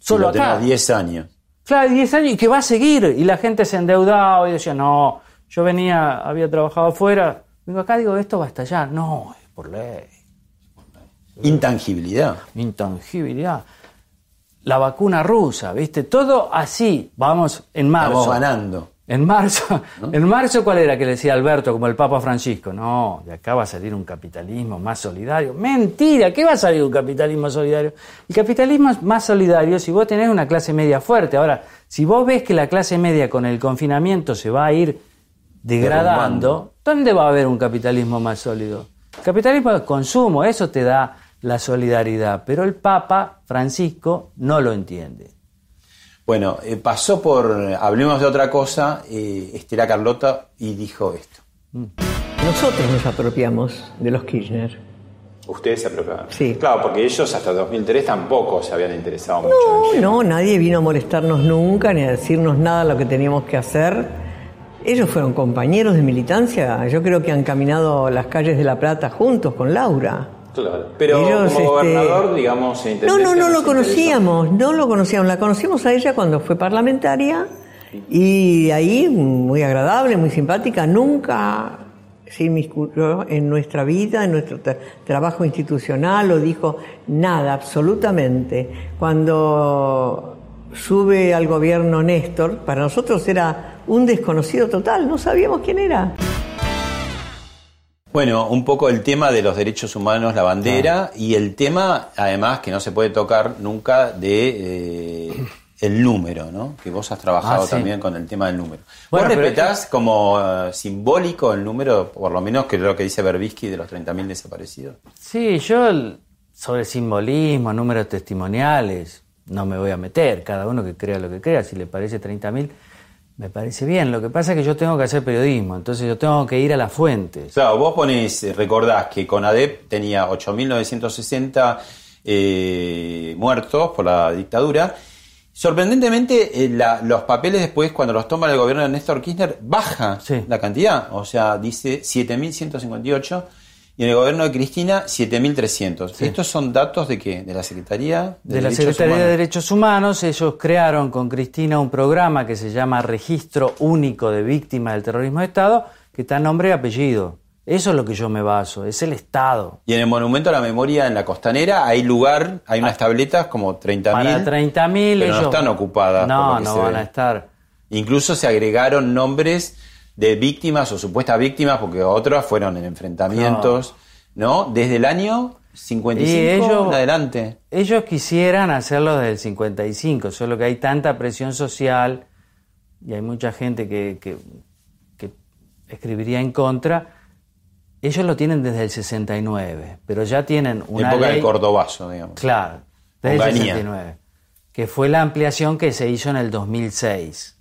Solo lo acá. tenemos 10 años. Claro, 10 años y que va a seguir. Y la gente se endeudaba y decía, no, yo venía, había trabajado afuera, vengo acá, digo, esto va a estallar. No, es por ley. Intangibilidad. Intangibilidad. La vacuna rusa, ¿viste? Todo así. Vamos en marzo. Estamos ganando. En marzo, en marzo, ¿cuál era que le decía Alberto, como el Papa Francisco? No, de acá va a salir un capitalismo más solidario. Mentira, ¿qué va a salir un capitalismo solidario? El capitalismo es más solidario si vos tenés una clase media fuerte. Ahora, si vos ves que la clase media con el confinamiento se va a ir degradando, ¿dónde va a haber un capitalismo más sólido? El capitalismo es consumo, eso te da la solidaridad, pero el Papa Francisco no lo entiende. Bueno, eh, pasó por, hablemos de otra cosa, eh, Estela Carlota y dijo esto. Nosotros nos apropiamos de los Kirchner. Ustedes se apropiaron. Sí. Claro, porque ellos hasta 2003 tampoco se habían interesado mucho. en No, no, nadie vino a molestarnos nunca ni a decirnos nada de lo que teníamos que hacer. Ellos fueron compañeros de militancia. Yo creo que han caminado las calles de La Plata juntos con Laura. Claro. Pero Ellos, como este, gobernador, digamos, e No, no, no lo conocíamos, no lo conocíamos. La conocimos a ella cuando fue parlamentaria y ahí muy agradable, muy simpática. Nunca se inmiscuyó en nuestra vida, en nuestro tra- trabajo institucional o dijo nada, absolutamente. Cuando sube al gobierno Néstor, para nosotros era un desconocido total, no sabíamos quién era. Bueno, un poco el tema de los derechos humanos, la bandera, y el tema, además, que no se puede tocar nunca, de eh, el número, ¿no? Que vos has trabajado Ah, sí. también con el tema del número. Bueno, ¿Vos respetás como eh, simbólico el número, por lo menos que es lo que dice Berbisky de los 30.000 desaparecidos? Sí, yo el- sobre simbolismo, números testimoniales, no me voy a meter, cada uno que crea lo que crea, si le parece 30.000, me parece bien. Lo que pasa es que yo tengo que hacer periodismo, entonces yo tengo que ir a las fuentes. Claro, vos ponés, eh, recordás que CONADEP tenía 8.960 eh, muertos por la dictadura. Sorprendentemente, eh, la- los papeles después, cuando los toma el gobierno de Néstor Kirchner, baja la cantidad. O sea, dice 7.158 y en el gobierno de Cristina 7.300. ¿Estos son datos de qué? ¿De la Secretaría? de la Derechos Secretaría de Humanos? Derechos Humanos, ellos crearon con Cristina un programa que se llama Registro Único de Víctimas del Terrorismo de Estado, que está nombre y apellido. Eso es lo que yo me baso, es el Estado. Y en el Monumento a la Memoria en la Costanera hay lugar, hay unas tabletas como 30.000. Para 30.000 pero no ellos- están ocupadas. por No, lo que no se van ve. a estar. Incluso se agregaron nombres de víctimas o supuestas víctimas, porque otras fueron en enfrentamientos, ¿no? Desde el año 55 Y ellos- en adelante. Ellos quisieran hacerlo desde el 55, solo que hay tanta presión social y hay mucha gente que, que- que escribiría en contra. Ellos lo tienen desde el 69, pero ya tienen una época ley... del Cordobazo, digamos. Claro, desde el Onganía. 69, que fue la ampliación que se hizo en el 2006.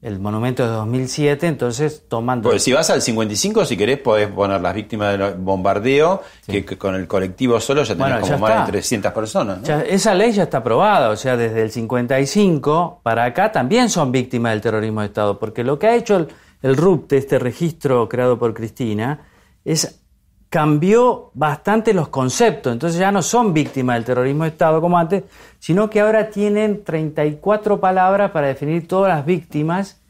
El monumento de 2007, entonces toman... Porque si vas al 55, si querés, podés poner las víctimas del bombardeo, que, que con el colectivo solo ya tenés Bueno, como ya más está. de 300 personas. ¿no? Ya, esa ley ya está aprobada, o sea, desde el 55 para acá también son víctimas del terrorismo de Estado, porque lo que ha hecho el, el RUPTE, este registro creado por Cristina, es cambió bastante los conceptos, entonces ya no son víctimas del terrorismo de Estado como antes, sino que ahora tienen 34 palabras para definir todas las víctimas.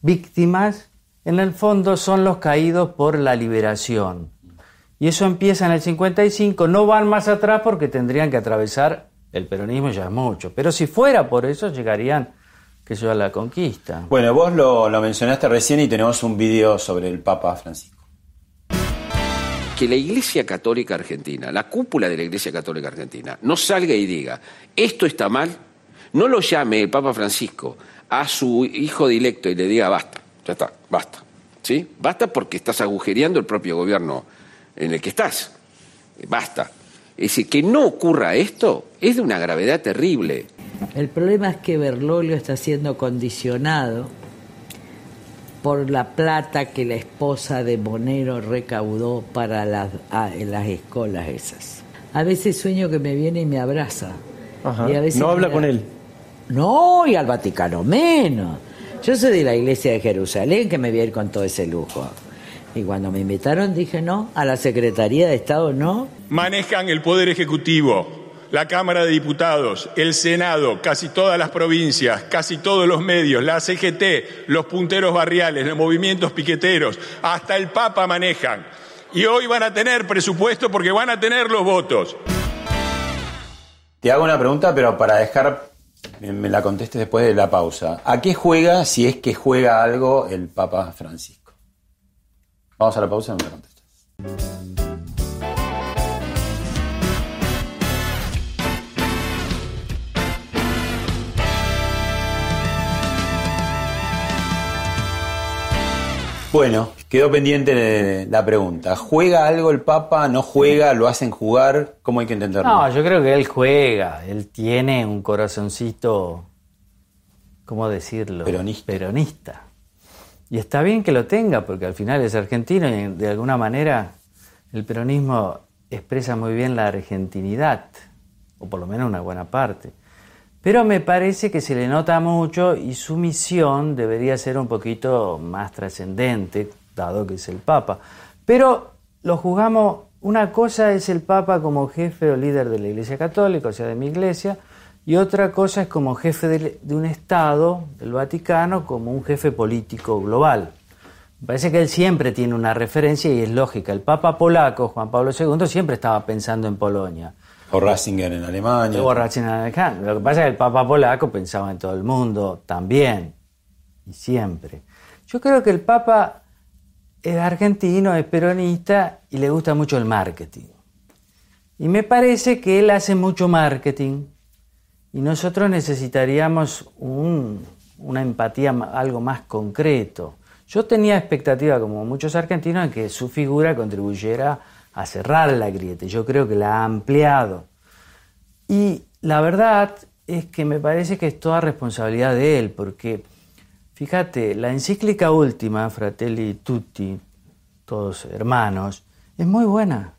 Víctimas, en el fondo, son los caídos por la liberación. Y eso empieza en el 55, no van más atrás porque tendrían que atravesar el peronismo ya mucho. Pero si fuera por eso, llegarían, que yo, a la conquista. Bueno, vos lo, lo mencionaste recién y tenemos un video sobre el Papa Francisco. Que la Iglesia Católica Argentina, la cúpula de la Iglesia Católica Argentina, no salga y diga, esto está mal, no lo llame el Papa Francisco a su hijo directo y le diga, basta, ya está, basta. ¿Sí? Basta porque estás agujereando el propio gobierno en el que estás. Basta. Es decir, que no ocurra esto es de una gravedad terrible. El problema es que Bergoglio está siendo condicionado por la plata que la esposa de Monero recaudó para las, ah, en las escuelas esas. A veces sueño que me viene y me abraza. Ajá. Y a veces No habla me- con él. No, y al Vaticano menos. Yo soy de la iglesia de Jerusalén que me voy a ir con todo ese lujo. Y cuando me invitaron dije no, a la Secretaría de Estado no. Manejan el Poder Ejecutivo, la Cámara de Diputados, el Senado, casi todas las provincias, casi todos los medios, la CGT, los punteros barriales, los movimientos piqueteros, hasta el Papa manejan. Y hoy van a tener presupuesto porque van a tener los votos. Te hago una pregunta, pero para dejar, me la contestes después de la pausa. ¿A qué juega, si es que juega algo, el Papa Francisco? Vamos a la pausa y me la contestas. Bueno, quedó pendiente de la pregunta. ¿Juega algo el Papa? ¿No juega? ¿Lo hacen jugar? ¿Cómo hay que entenderlo? No, yo creo que él juega, él tiene un corazoncito, ¿cómo decirlo? Peronista. Peronista. Y está bien que lo tenga, porque al final es argentino y de alguna manera el peronismo expresa muy bien la argentinidad, o por lo menos una buena parte. Pero me parece que se le nota mucho y su misión debería ser un poquito más trascendente, dado que es el Papa. Pero lo juzgamos, una cosa es el Papa como jefe o líder de la Iglesia Católica, o sea, de mi iglesia, y otra cosa es como jefe de, un Estado, del Vaticano, como un jefe político global. Me parece que él siempre tiene una referencia y es lógica. El Papa polaco, Juan Pablo II, siempre estaba pensando en Polonia. O Ratzinger en Alemania. O Ratzinger en Alemania. Lo que pasa es que el Papa polaco pensaba en todo el mundo también, y siempre. Yo creo que el Papa es argentino, es peronista y le gusta mucho el marketing. Y me parece que él hace mucho marketing y nosotros necesitaríamos un- una empatía, algo más concreto. Yo tenía expectativa, como muchos argentinos, en que su figura contribuyera a cerrar la grieta. Yo creo que la ha ampliado. Y la verdad es que me parece que es toda responsabilidad de él, porque fíjate, la encíclica última, Fratelli Tutti, todos hermanos, es muy buena.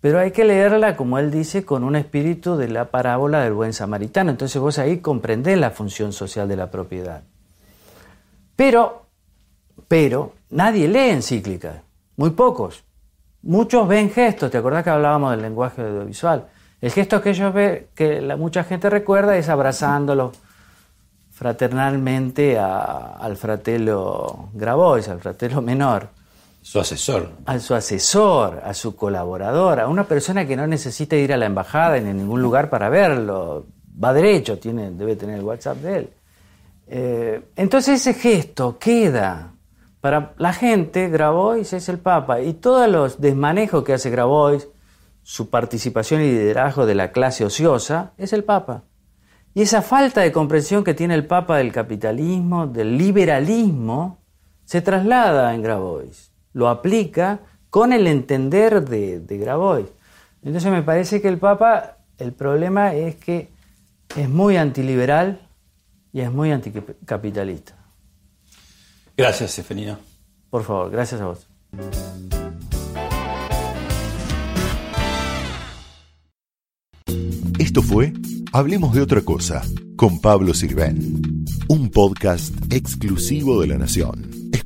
Pero hay que leerla, como él dice, con un espíritu de la parábola del buen samaritano. Entonces vos ahí comprendés la función social de la propiedad. Pero, pero, nadie lee encíclicas, muy pocos. Muchos ven gestos, ¿te acordás que hablábamos del lenguaje audiovisual? El gesto que ellos ven, que la, mucha gente recuerda, es abrazándolo fraternalmente al fratelo Grabois, al fratelo menor. Su asesor. A su asesor, a su colaborador, a una persona que no necesita ir a la embajada ni a ningún lugar para verlo. Va derecho, tiene, debe tener el WhatsApp de él. Eh, entonces ese gesto queda. Para la gente, Grabois es el Papa. Y todos los desmanejos que hace Grabois, su participación y liderazgo de la clase ociosa, es el Papa. Y esa falta de comprensión que tiene el Papa del capitalismo, del liberalismo, se traslada en Grabois lo aplica con el entender de, Grabois. Entonces me parece que el Papa, el problema es que es muy antiliberal y es muy anticapitalista. Gracias, Seferino. Por favor, gracias a vos. Esto fue Hablemos de otra cosa con Pablo Sirven, un podcast exclusivo de la Nación.